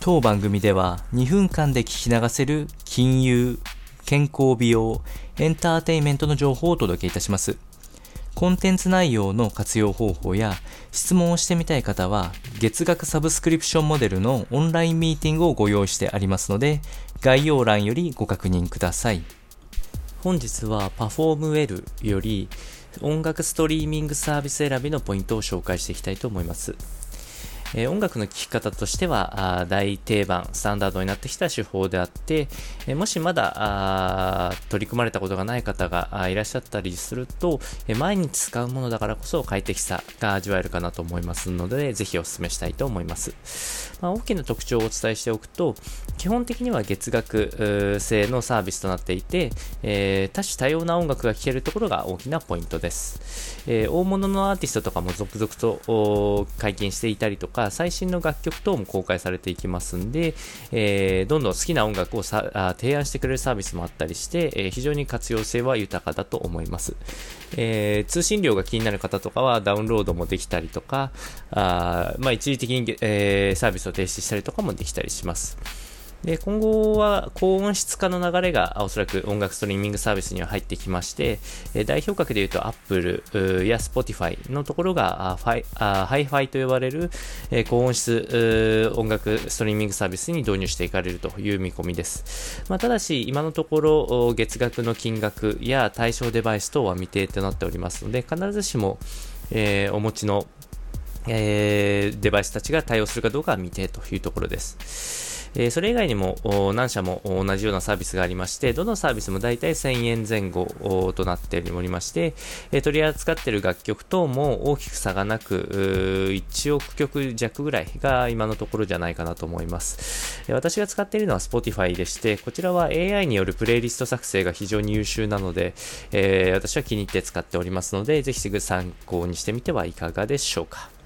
当番組では2分間で聞き流せる金融、健康美容、エンターテインメントの情報をお届けいたします。コンテンツ内容の活用方法や質問をしてみたい方は月額サブスクリプションモデルのオンラインミーティングをご用意してありますので概要欄よりご確認ください。本日はパフォームウェルより音楽ストリーミングサービス選びのポイントを紹介していきたいと思います。え、音楽の聴き方としては大定番、スタンダードになってきた手法であって、え、もしまだ取り組まれたことがない方がいらっしゃったりすると、え、毎日使うものだからこそ快適さが味わえるかなと思いますので、ぜひお勧めしたいと思います。まあ、大きな特徴をお伝えしておくと、基本的には月額制のサービスとなっていて、えー、多種多様な音楽が聴けるところが大きなポイントです。えー、大物のアーティストとかも続々と解禁していたりとか、か最新の楽曲等も公開されていきますんで、えー、どんどん好きな音楽をさ提案してくれるサービスもあったりして、えー、非常に活用性は豊かだと思います。えー、通信量が気になる方とかはダウンロードもできたりとか、あまあ、一時的に、えー、サービスを停止したりとかもできたりします。で、今後は高音質化の流れがおそらく音楽ストリーミングサービスには入ってきまして、え代表格で言うと Apple や Spotify のところがファイハイファイと呼ばれる、え高音質音楽ストリーミングサービスに導入していかれるという見込みです。まあ、ただし、今のところ月額の金額や対象デバイス等は未定となっておりますので、必ずしも、えー、お持ちのえー、デバイスたちが対応するかどうかは未定というところです。えそれ以外にも何社も同じようなサービスがありまして、どのサービスも大体1000円前後となっておりまして、え取り扱っている楽曲等も大きく差がなく、1億曲弱ぐらいが今のところじゃないかなと思います。え私が使っているのは Spotify でして、こちらは AI によるプレイリスト作成が非常に優秀なので、え、私は気に入って使っておりますので、ぜひすぐ参考にしてみてはいかがでしょうか。